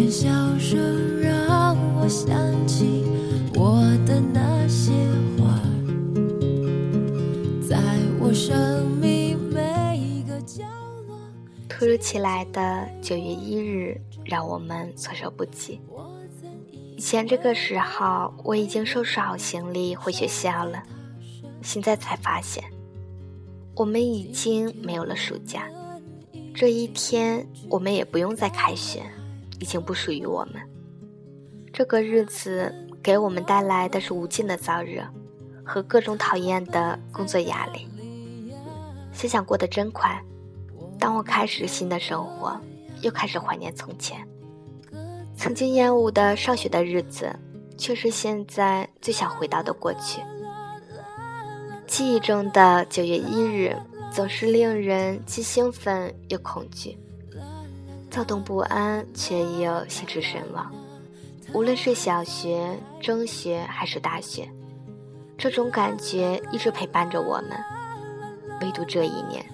喧嚣声让我想起我的那些花，在我生命每一个角落。突如其来的九月一日让我们措手不及。以前这个时候我已经收拾好行李回学校了，现在才发现，我们已经没有了暑假。这一天，我们也不用再开学，已经不属于我们。这个日子给我们带来的是无尽的燥热和各种讨厌的工作压力。想想过得真快，当我开始新的生活，又开始怀念从前。曾经厌恶的上学的日子，却是现在最想回到的过去。记忆中的九月一日。总是令人既兴奋又恐惧，躁动不安，却又心驰神往。无论是小学、中学还是大学，这种感觉一直陪伴着我们。唯独这一年，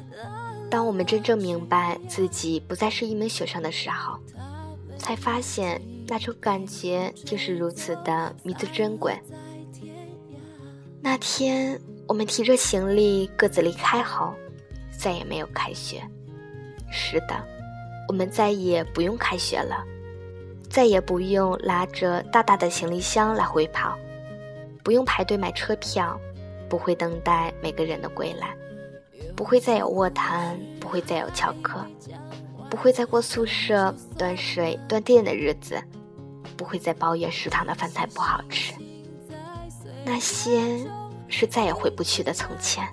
当我们真正明白自己不再是一名学生的时候，才发现那种感觉竟是如此的弥足珍贵。那天，我们提着行李各自离开后。再也没有开学。是的，我们再也不用开学了，再也不用拉着大大的行李箱来回跑，不用排队买车票，不会等待每个人的归来，不会再有卧谈，不会再有翘课，不会再过宿舍断水断电的日子，不会再抱怨食堂的饭菜不好吃。那些是再也回不去的从前。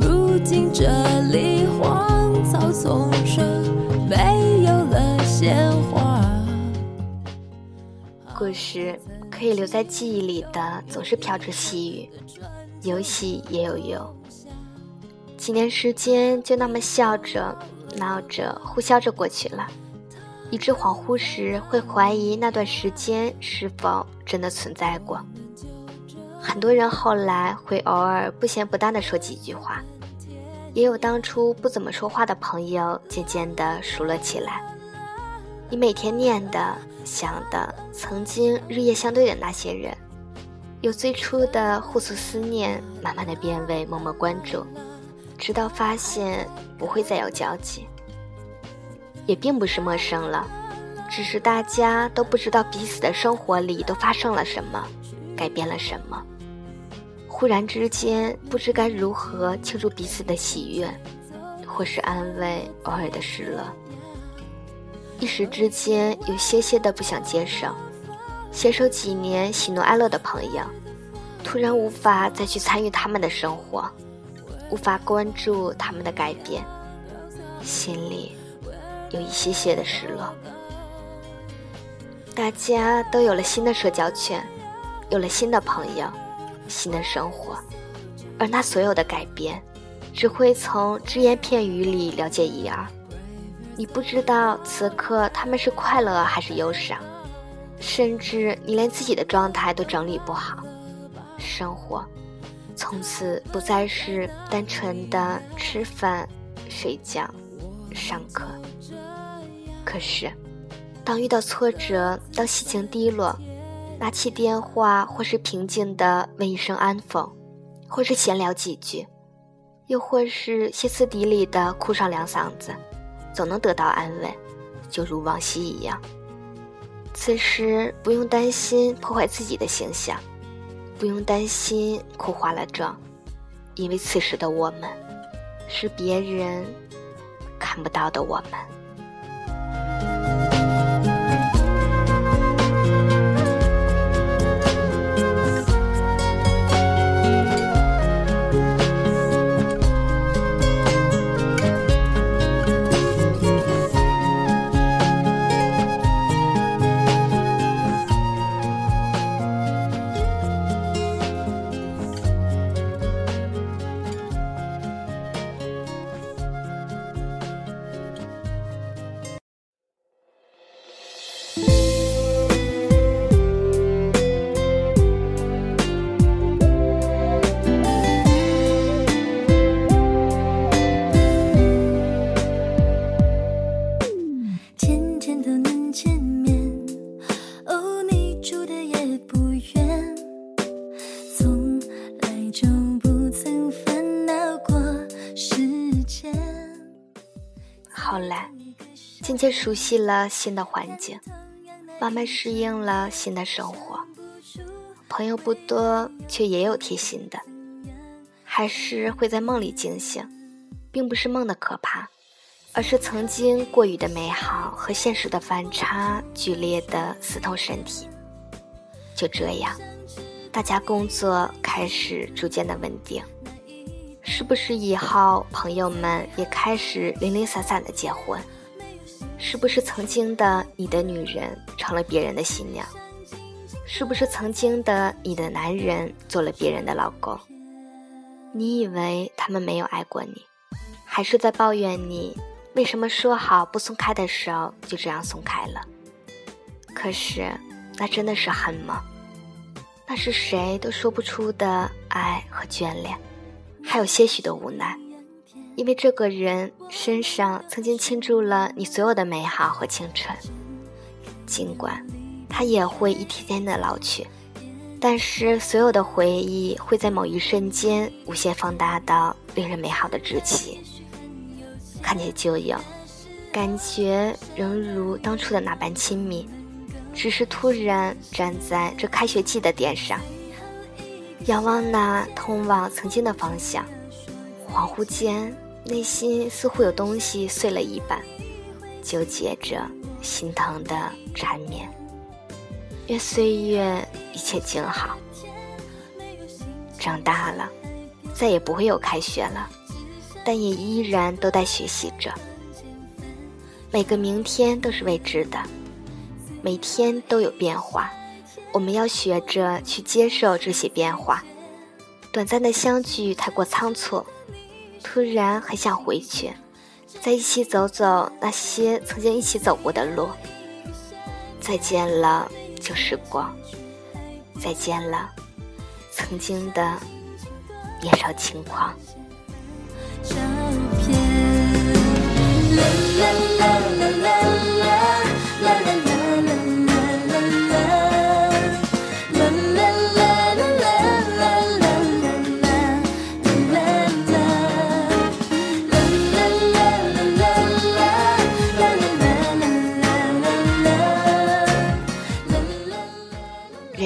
如今这里故事可以留在记忆里的，总是飘着细雨，有喜也有忧。几年时间就那么笑着、闹着、呼啸着过去了，以致恍惚时会怀疑那段时间是否真的存在过。很多人后来会偶尔不咸不淡的说几句话。也有当初不怎么说话的朋友，渐渐的熟了起来。你每天念的、想的，曾经日夜相对的那些人，由最初的互诉思念，慢慢的变为默默关注，直到发现不会再有交集。也并不是陌生了，只是大家都不知道彼此的生活里都发生了什么，改变了什么。忽然之间，不知该如何庆祝彼此的喜悦，或是安慰偶尔的失落。一时之间，有些些的不想接受，携手几年喜怒哀乐的朋友，突然无法再去参与他们的生活，无法关注他们的改变，心里有一些些的失落。大家都有了新的社交圈，有了新的朋友。新的生活，而那所有的改变，只会从只言片语里了解一二。你不知道此刻他们是快乐还是忧伤，甚至你连自己的状态都整理不好。生活从此不再是单纯的吃饭、睡觉、上课。可是，当遇到挫折，当心情低落。拿起电话，或是平静的问一声安否，或是闲聊几句，又或是歇斯底里的哭上两嗓子，总能得到安慰，就如往昔一样。此时不用担心破坏自己的形象，不用担心哭花了妆，因为此时的我们，是别人看不到的我们。渐熟悉了新的环境，慢慢适应了新的生活。朋友不多，却也有贴心的，还是会在梦里惊醒，并不是梦的可怕，而是曾经过于的美好和现实的反差剧烈的刺痛身体。就这样，大家工作开始逐渐的稳定。是不是以后朋友们也开始零零散散的结婚？是不是曾经的你的女人成了别人的新娘？是不是曾经的你的男人做了别人的老公？你以为他们没有爱过你，还是在抱怨你为什么说好不松开的手就这样松开了？可是，那真的是恨吗？那是谁都说不出的爱和眷恋。还有些许的无奈，因为这个人身上曾经倾注了你所有的美好和青春。尽管他也会一天天的老去，但是所有的回忆会在某一瞬间无限放大到令人美好的至极。看见旧友，感觉仍如当初的那般亲密，只是突然站在这开学季的点上。仰望那通往曾经的方向，恍惚间，内心似乎有东西碎了一般，纠结着，心疼的缠绵。愿岁月一切静好。长大了，再也不会有开学了，但也依然都在学习着。每个明天都是未知的，每天都有变化。我们要学着去接受这些变化。短暂的相聚太过仓促，突然很想回去，再一起走走那些曾经一起走过的路。再见了旧时光，再见了曾经的年少轻狂。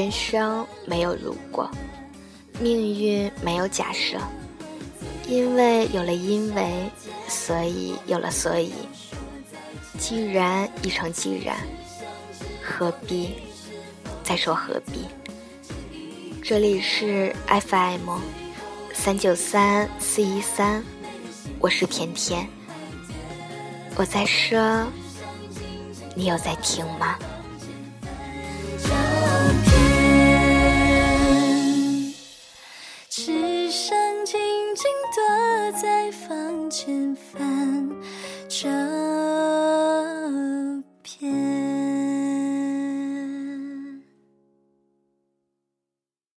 人生没有如果，命运没有假设，因为有了因为，所以有了所以。既然已成既然，何必再说何必？这里是 FM 三九三四一三，我是甜甜。我在说，你有在听吗？